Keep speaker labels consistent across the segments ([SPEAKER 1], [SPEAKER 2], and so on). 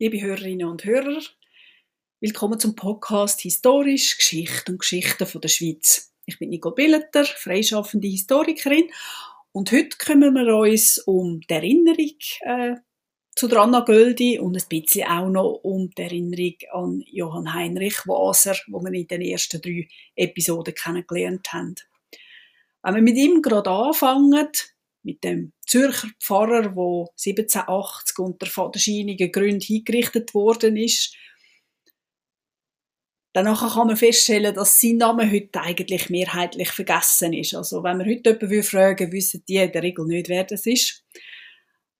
[SPEAKER 1] liebe Hörerinnen und Hörer. Willkommen zum Podcast Historisch, Geschichte und Geschichten der Schweiz. Ich bin Nicole Billeter, freischaffende Historikerin und heute kümmern wir uns um die Erinnerung äh, zu Anna Göldi und ein bisschen auch noch um die Erinnerung an Johann Heinrich Waser, wo wir in den ersten drei Episoden kennengelernt haben. Wenn wir mit ihm gerade anfangen, mit dem Zürcher Pfarrer, wo 1780 unter vaterscheinigen Gründen hingerichtet worden ist. Danach kann man feststellen, dass sein Name heute eigentlich mehrheitlich vergessen ist. Also wenn man heute jemanden fragen wissen die in der Regel nicht, wer das ist.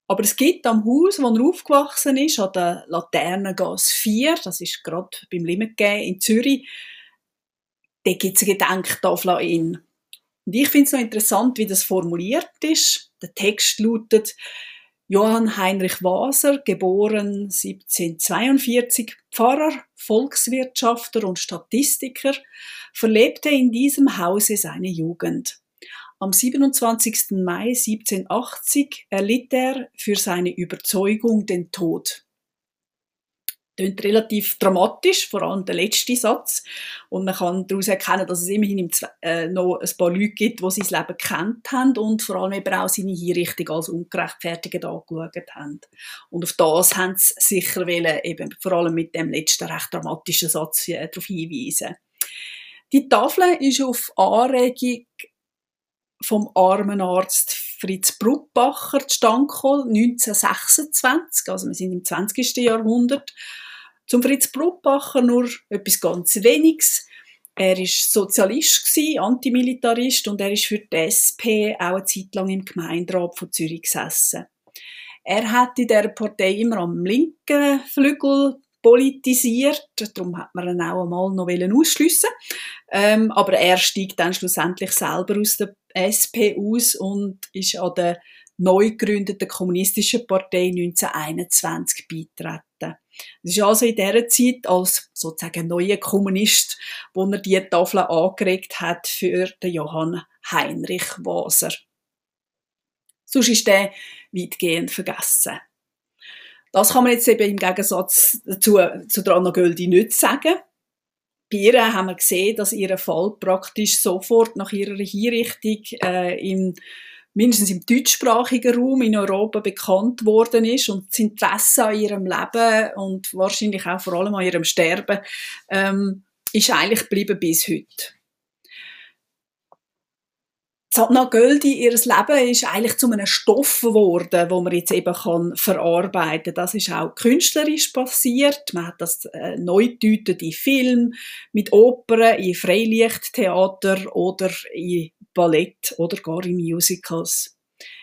[SPEAKER 1] Aber es gibt am Haus, wo er aufgewachsen ist, an der Laternengasse 4, das ist gerade beim Limmergä in Zürich, da gibt es eine Gedenktafel an ihn. Und ich finde es noch interessant, wie das formuliert ist. Der Text lautet, Johann Heinrich Waser, geboren 1742, Pfarrer, Volkswirtschafter und Statistiker, verlebte in diesem Hause seine Jugend. Am 27. Mai 1780 erlitt er für seine Überzeugung den Tod klingt relativ dramatisch, vor allem der letzte Satz. Und man kann daraus erkennen, dass es immerhin im, äh, noch ein paar Leute gibt, die sein Leben kennt haben und vor allem eben auch seine Hinrichtung als ungerechtfertigt angeschaut haben. Und auf das haben sie sicher wollen, eben vor allem mit dem letzten recht dramatischen Satz äh, darauf hinweisen. Die Tafel ist auf Anregung vom Armenarzt Fritz Bruckbacher zustande gekommen, 1926, also wir sind im 20. Jahrhundert. Zum Fritz Bruckbacher nur etwas ganz Weniges. Er ist Sozialist gewesen, Antimilitarist und er ist für die SP auch eine Zeit lang im Gemeinderat von Zürich gesessen. Er hat in dieser Partei immer am linken Flügel politisiert, darum hat man ihn auch einmal noch ausschliessen ähm, aber er steigt dann schlussendlich selber aus der SP aus und ist an der neu gegründeten Kommunistischen Partei 1921 beitreten. Das ist also in dieser Zeit als sozusagen neuer Kommunist, wo er die Tafel angeregt hat für den Johann Heinrich Waser. Sonst ist der weitgehend vergessen. Das kann man jetzt eben im Gegensatz zu der Anna Göldi nicht sagen. Bei ihr haben wir gesehen, dass ihr Fall praktisch sofort nach ihrer Hinrichtung äh, im mindestens im deutschsprachigen Raum in Europa bekannt worden ist und das Interesse an ihrem Leben und wahrscheinlich auch vor allem an ihrem Sterben ähm, ist eigentlich geblieben bis heute. Satna Göldi, ihr Leben ist eigentlich zu einem Stoff geworden, wo man jetzt eben kann verarbeiten. Das ist auch künstlerisch passiert. Man hat das äh, neu in Film, mit Opern, in Freilichttheater oder in Ballett oder gar in Musicals.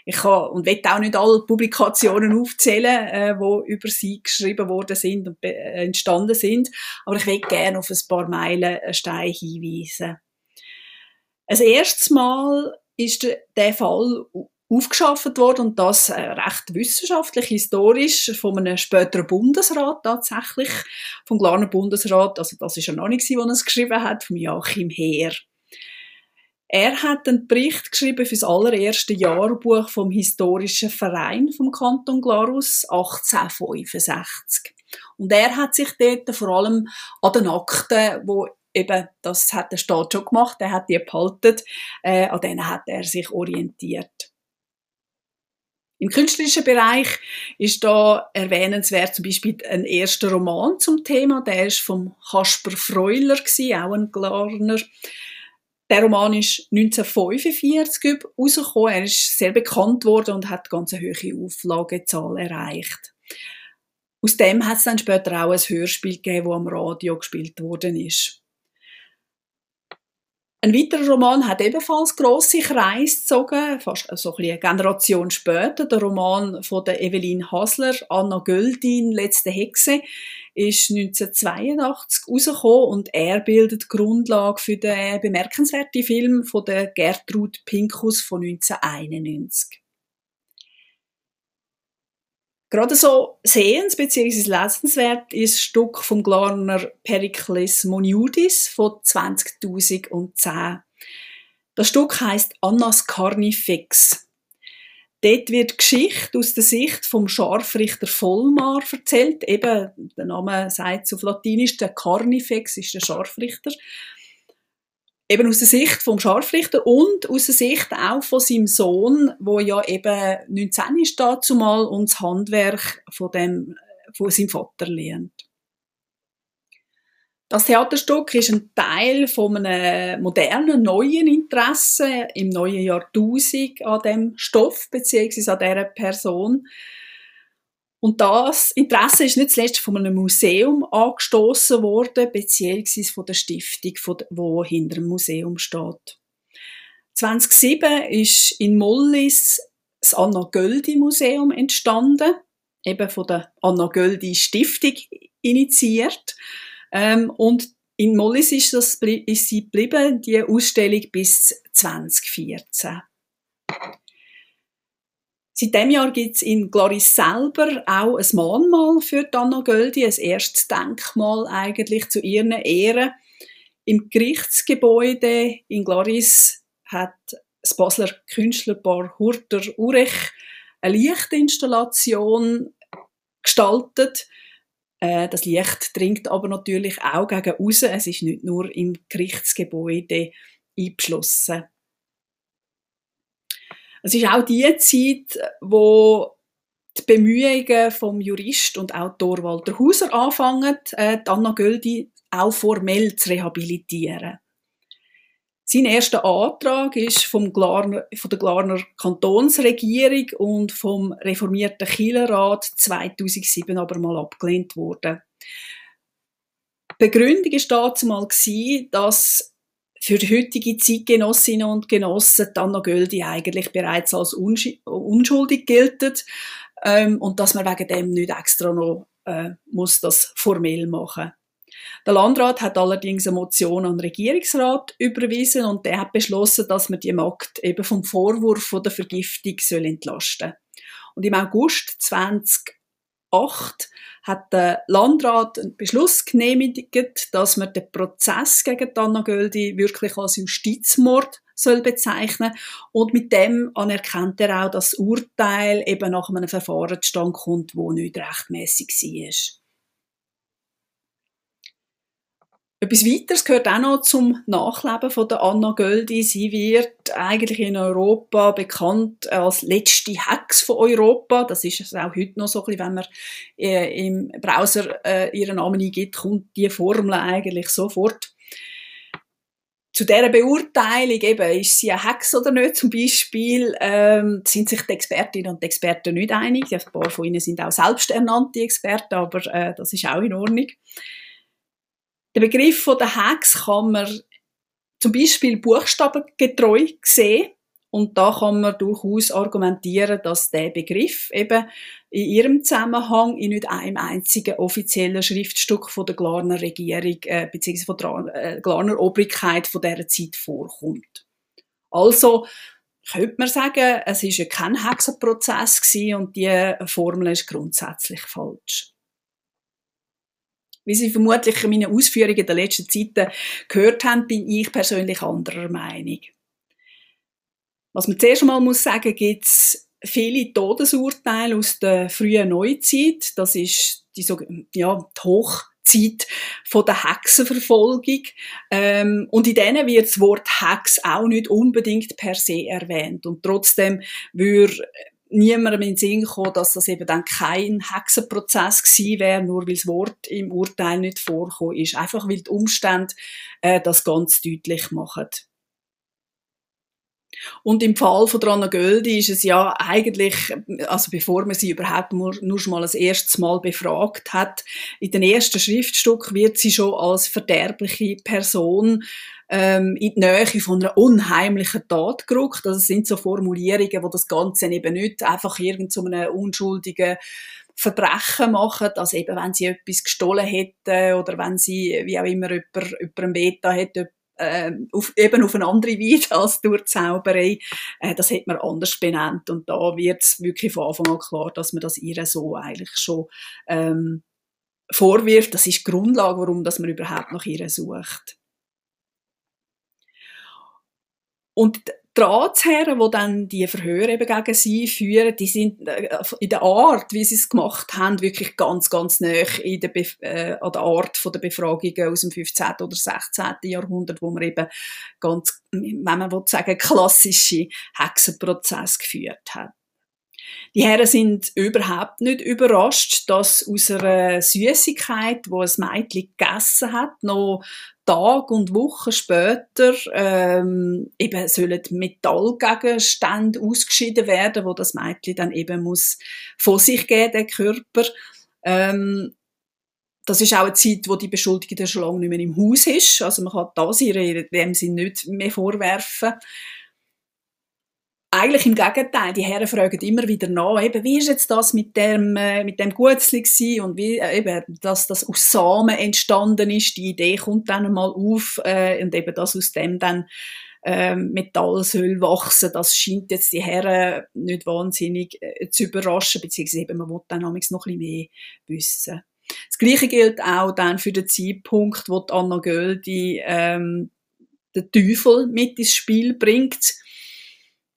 [SPEAKER 1] Ich kann und will auch nicht alle Publikationen aufzählen, äh, wo über sie geschrieben worden sind und äh, entstanden sind, aber ich will gerne auf ein paar Meilensteine hinweisen. Als erstes Mal ist der Fall aufgeschafft worden und das äh, recht wissenschaftlich, historisch von einem späteren Bundesrat tatsächlich, vom Glarner Bundesrat, also das ist ja noch nicht, wo er es geschrieben hat, von Joachim Heer. Er hat einen Bericht geschrieben für das allererste Jahrbuch vom Historischen Verein vom Kanton Glarus 1865. Und er hat sich dort vor allem an den Akten, wo eben, das hat der Staat schon gemacht, er hat die behalten, äh, an denen hat er sich orientiert. Im künstlerischen Bereich ist da erwähnenswert zum Beispiel ein erster Roman zum Thema, der ist vom Kasper Freuler auch ein Glarner. Der Roman ist 1945 rausgekommen. Er ist sehr bekannt worden und hat ganz eine hohe Auflagezahl erreicht. Aus dem hat es dann später auch ein Hörspiel gegeben, das am Radio gespielt worden ist. Ein weiterer Roman hat ebenfalls grosse Kreise gezogen, fast so ein eine Generation später. Der Roman von der Evelyn Hasler, Anna Göldin, Letzte Hexe, ist 1982 rausgekommen und er bildet die Grundlage für den bemerkenswerten Film von der Gertrud Pinkus von 1991. Gerade so sehens- bzw. lesenswert ist das Stück vom Glarner Perikles Moniudis von 2010. Das Stück heißt Annas Carnifex. Dort wird Geschichte aus der Sicht vom Scharfrichter Vollmar erzählt. Eben, der Name sagt es auf Latinisch, der Carnifex ist der Scharfrichter. Eben aus der Sicht vom Scharfrichter und aus der Sicht auch von seinem Sohn, wo ja eben 19 ist dazu mal und das Handwerk von dem, von seinem Vater lernt. Das Theaterstück ist ein Teil von einem modernen, neuen Interesse im neuen Jahrtausend an dem Stoff bzw. an dieser Person. Und das Interesse ist nicht zuletzt von einem Museum angestoßen worden, beziehungsweise von der Stiftung, die hinter dem Museum steht. 2007 ist in Mollis das Anna Göldi Museum entstanden, eben von der Anna Göldi Stiftung initiiert. Ähm, und in Mollis ist, das, ist sie geblieben, die Ausstellung bis 2014. Seit diesem Jahr gibt es in Glaris selber auch ein Mahnmal für Anna Göldi, ein erstes Denkmal eigentlich zu ihren Ehren. Im Gerichtsgebäude in Glaris hat das Basler Künstlerpaar Hurter Urech eine Lichtinstallation gestaltet, äh, das Licht dringt aber natürlich auch gegen außen. Es ist nicht nur im Gerichtsgebäude eingeschlossen. Es ist auch die Zeit, wo die Bemühungen vom Jurist und Autor Walter Hauser anfangen, äh, Anna Göldi auch formell zu rehabilitieren. Sein erster Antrag ist vom Glarner, von der Glarner Kantonsregierung und vom reformierten Kielerrat 2007 aber mal abgelehnt worden. Die Begründung war dazu mal, dass für heutige Zeitgenossinnen und Genossen Anna Göldi eigentlich bereits als unschuldig gilt ähm, und dass man wegen dem nicht extra noch äh, muss das formell machen. Der Landrat hat allerdings eine Motion an den Regierungsrat überwiesen und der hat beschlossen, dass man die Magd eben vom Vorwurf von der Vergiftung soll entlasten Und im August 2008 hat der Landrat einen Beschluss genehmigt, dass man den Prozess gegen Anna Göldi wirklich als Justizmord soll bezeichnen und mit dem anerkennt er auch, dass das Urteil eben nach einem Verfahren zustande kommt, wo nicht rechtmäßig war. Etwas weiteres gehört auch noch zum Nachleben von der Anna Göldi. Sie wird eigentlich in Europa bekannt als letzte Hex von Europa. Das ist es auch heute noch so, wenn man äh, im Browser äh, ihren Namen eingibt, kommt die Formel eigentlich sofort. Zu dieser Beurteilung eben, ist sie eine Hex oder nicht zum Beispiel, ähm, sind sich die Expertinnen und Experten nicht einig. Ein paar von ihnen sind auch selbsternannte Experten, aber äh, das ist auch in Ordnung. Der Begriff von der Hex kann man zum Beispiel buchstabengetreu sehen. Und da kann man durchaus argumentieren, dass der Begriff eben in ihrem Zusammenhang in nicht einem einzigen offiziellen Schriftstück von der Glarner Regierung äh, bzw. von der äh, Glarner Obrigkeit von dieser Zeit vorkommt. Also könnte man sagen, es ist ja kein Hexenprozess und die Formel ist grundsätzlich falsch. Wie Sie vermutlich in meinen Ausführungen der letzten Zeiten gehört haben, bin ich persönlich anderer Meinung. Was man zuerst einmal muss sagen, gibt es viele Todesurteile aus der frühen Neuzeit. Das ist die, ja, die Hochzeit von der Hexenverfolgung. Ähm, und in denen wird das Wort Hex auch nicht unbedingt per se erwähnt. Und trotzdem würde niemandem in den Sinn gekommen, dass das eben dann kein Hexenprozess gewesen wäre, nur weil das Wort im Urteil nicht vorkommen ist. Einfach weil die Umstände äh, das ganz deutlich machen. Und im Fall von Anna Göldi ist es ja eigentlich, also bevor man sie überhaupt nur, nur schon mal das erste Mal befragt hat, in den ersten Schriftstück wird sie schon als verderbliche Person ähm, in die Nähe von einer unheimlichen Tat gerückt. Also es sind so Formulierungen, wo das Ganze eben nicht einfach irgend so unschuldigen Verbrechen machen, also eben wenn sie etwas gestohlen hätten oder wenn sie, wie auch immer, jemand, jemandem Beta hätte, äh, auf, eben auf eine andere Weise als durch Zauberei, äh, das hat man anders benannt und da wird es wirklich von Anfang an klar, dass man das ihr so eigentlich schon ähm, vorwirft. Das ist die Grundlage, warum dass man überhaupt nach ihr sucht. Und die Ratsherren, die dann die Verhöre eben gegen sie führen, die sind äh, in der Art, wie sie es gemacht haben, wirklich ganz, ganz nah in der äh, an der Art von der Befragungen aus dem 15. oder 16. Jahrhundert, wo man eben ganz, wenn man will sagen, klassische Hexenprozesse geführt hat. Die Herren sind überhaupt nicht überrascht, dass aus einer Süßigkeit, wo ein Mädchen gegessen hat, noch Tag und Wochen später ähm, eben sollen Metallgegenstände ausgeschieden werden, wo das Mädchen dann eben muss von sich geben, der Körper. Ähm, das ist auch eine Zeit, wo die Beschuldigte schon lange nicht mehr im Haus ist. Also man kann das in dem Sinne nicht mehr vorwerfen. Eigentlich im Gegenteil, die Herren fragen immer wieder nach, eben, wie ist jetzt das mit dem, äh, mit dem Gutzli gewesen und wie, äh, eben, dass das aus Samen entstanden ist, die Idee kommt dann mal auf, äh, und eben, dass aus dem dann, ähm, Metall soll wachsen, das scheint jetzt die Herren nicht wahnsinnig äh, zu überraschen, beziehungsweise eben, man will dann noch ein bisschen mehr wissen. Das Gleiche gilt auch dann für den Zeitpunkt, wo die Anna Göldi, ähm, den Teufel mit ins Spiel bringt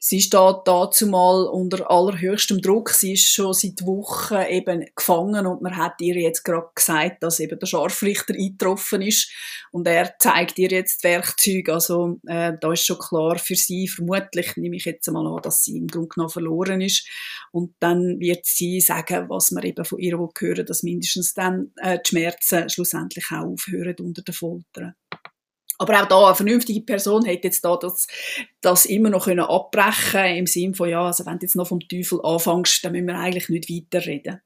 [SPEAKER 1] Sie steht dazu mal unter allerhöchstem Druck. Sie ist schon seit Wochen eben gefangen und man hat ihr jetzt gerade gesagt, dass eben der Scharfrichter eingetroffen ist und er zeigt ihr jetzt Werkzeuge. Also äh, da ist schon klar für sie, vermutlich nehme ich jetzt mal an, dass sie im Grunde genommen verloren ist und dann wird sie sagen, was man eben von ihr hören dass mindestens dann äh, die Schmerzen schlussendlich auch aufhören unter den Foltern. Aber auch da, eine vernünftige Person hätte jetzt da das, das immer noch können abbrechen im Sinne von, ja, also wenn du jetzt noch vom Teufel anfängst, dann müssen wir eigentlich nicht weiterreden.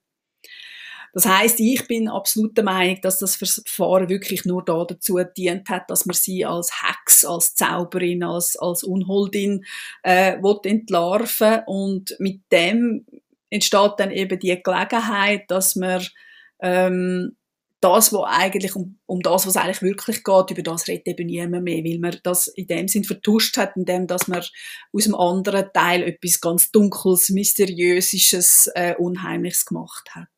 [SPEAKER 1] Das heißt, ich bin absolut der Meinung, dass das Verfahren wirklich nur da dazu dient hat, dass man sie als Hex, als Zauberin, als, als Unholdin äh, entlarven und mit dem entsteht dann eben die Gelegenheit, dass man ähm, das, was eigentlich, um, um das, was eigentlich wirklich geht, über das redet eben niemand mehr, weil man das in dem Sinn vertuscht hat, indem dass man aus dem anderen Teil etwas ganz Dunkles, Mysteriöses, äh, Unheimliches gemacht hat.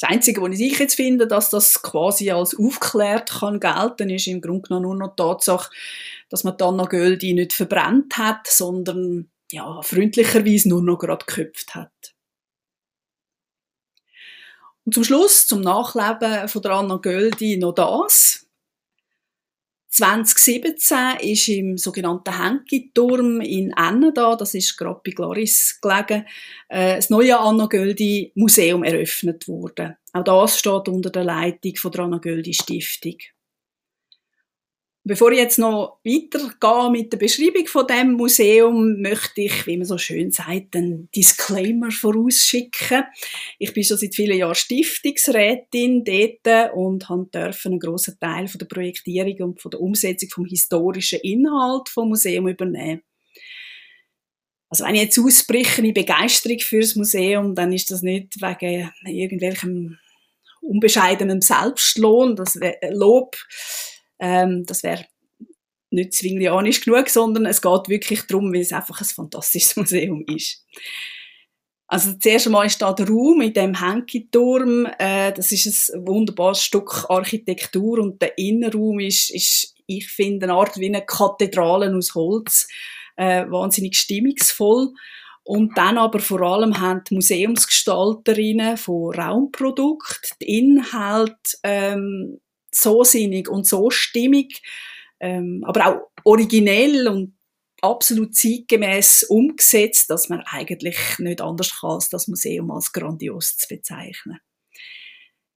[SPEAKER 1] Das Einzige, was ich jetzt finde, dass das quasi als aufklärt kann gelten, ist im Grunde genommen nur noch die Tatsache, dass man dann noch Göldi nicht verbrannt hat, sondern ja, freundlicherweise nur noch gerade geköpft hat. Und zum Schluss, zum Nachleben von der Anna Göldi, noch das. 2017 ist im sogenannten Henki-Turm in Enneda, das ist gerade bei Gloris gelegen, äh, das neue Anna Göldi Museum eröffnet worden. Auch das steht unter der Leitung von der Anna Göldi Stiftung. Bevor ich jetzt noch weitergehe mit der Beschreibung von dem Museum, möchte ich, wie man so schön sagt, einen Disclaimer vorausschicken. Ich bin schon seit vielen Jahren Stiftungsrätin dort und durfte einen grossen Teil von der Projektierung und von der Umsetzung vom historischen Inhalt vom Museum übernehmen. Also wenn ich jetzt ausbreche in Begeisterung fürs Museum, dann ist das nicht wegen irgendwelchem unbescheidenen Selbstlohn, das Lob ähm, das wäre nicht zwinglianisch genug, sondern es geht wirklich darum, weil es einfach ein fantastisches Museum ist. Also zuerst einmal ist da der Raum in dem Henki-Turm. Äh, das ist ein wunderbares Stück Architektur und der Innenraum ist, ist ich finde, eine Art wie eine Kathedrale aus Holz. Äh, wahnsinnig stimmungsvoll. Und dann aber vor allem haben die Museumsgestalterinnen von Raumprodukt die Inhalt ähm, so sinnig und so stimmig, ähm, aber auch originell und absolut zeitgemäß umgesetzt, dass man eigentlich nicht anders kann, als das Museum als grandios zu bezeichnen.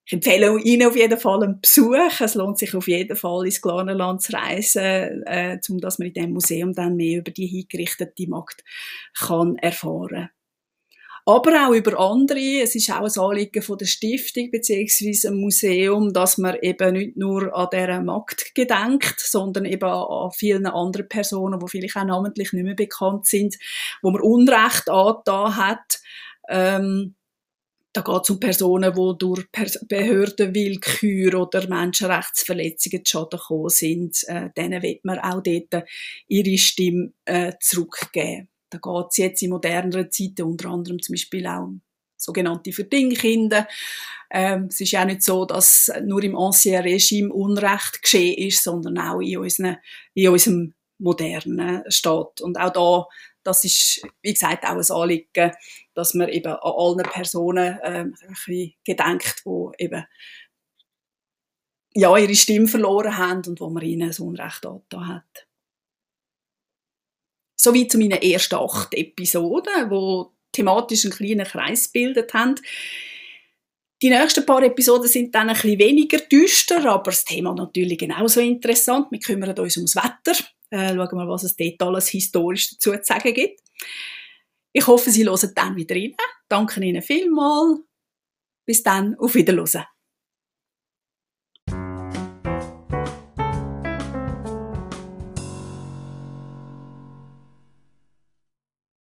[SPEAKER 1] Ich empfehle Ihnen auf jeden Fall einen Besuch. Es lohnt sich auf jeden Fall ins Glarnerland zu reisen, äh, um dass man in dem Museum dann mehr über die hingerichtete Magd kann erfahren aber auch über andere. Es ist auch ein Anliegen von der Stiftung bzw. ein Museum, dass man eben nicht nur an dieser Magd gedenkt, sondern eben an vielen anderen Personen, die vielleicht auch namentlich nicht mehr bekannt sind, wo man Unrecht angetan hat. Ähm, da geht es um Personen, die durch Behördenwillkür oder Menschenrechtsverletzungen zu Schaden gekommen sind. Äh, denen wird man auch dort ihre Stimme äh, zurückgeben. Da geht es jetzt in moderneren Zeiten unter anderem zum Beispiel auch um sogenannte Verdingkinder. Ähm, es ist ja nicht so, dass nur im Ancien Regime Unrecht geschehen ist, sondern auch in, unseren, in unserem Moderne steht. Und auch da, das ist, wie gesagt, auch ein Anliegen, dass man eben an allen Personen ähm, ein bisschen gedenkt, die eben ja, ihre Stimme verloren haben und wo man ihnen so Unrecht angetan hat. Sowie zu meinen ersten acht Episoden, wo thematisch einen kleinen Kreis gebildet haben. Die nächsten paar Episoden sind dann ein bisschen weniger düster, aber das Thema natürlich genauso interessant. Wir kümmern uns ums Wetter. Äh, schauen mal, was es dort alles historisch dazu zu sagen gibt. Ich hoffe, Sie hören dann wieder rein. Danke Ihnen vielmals. Bis dann, auf Wiedersehen.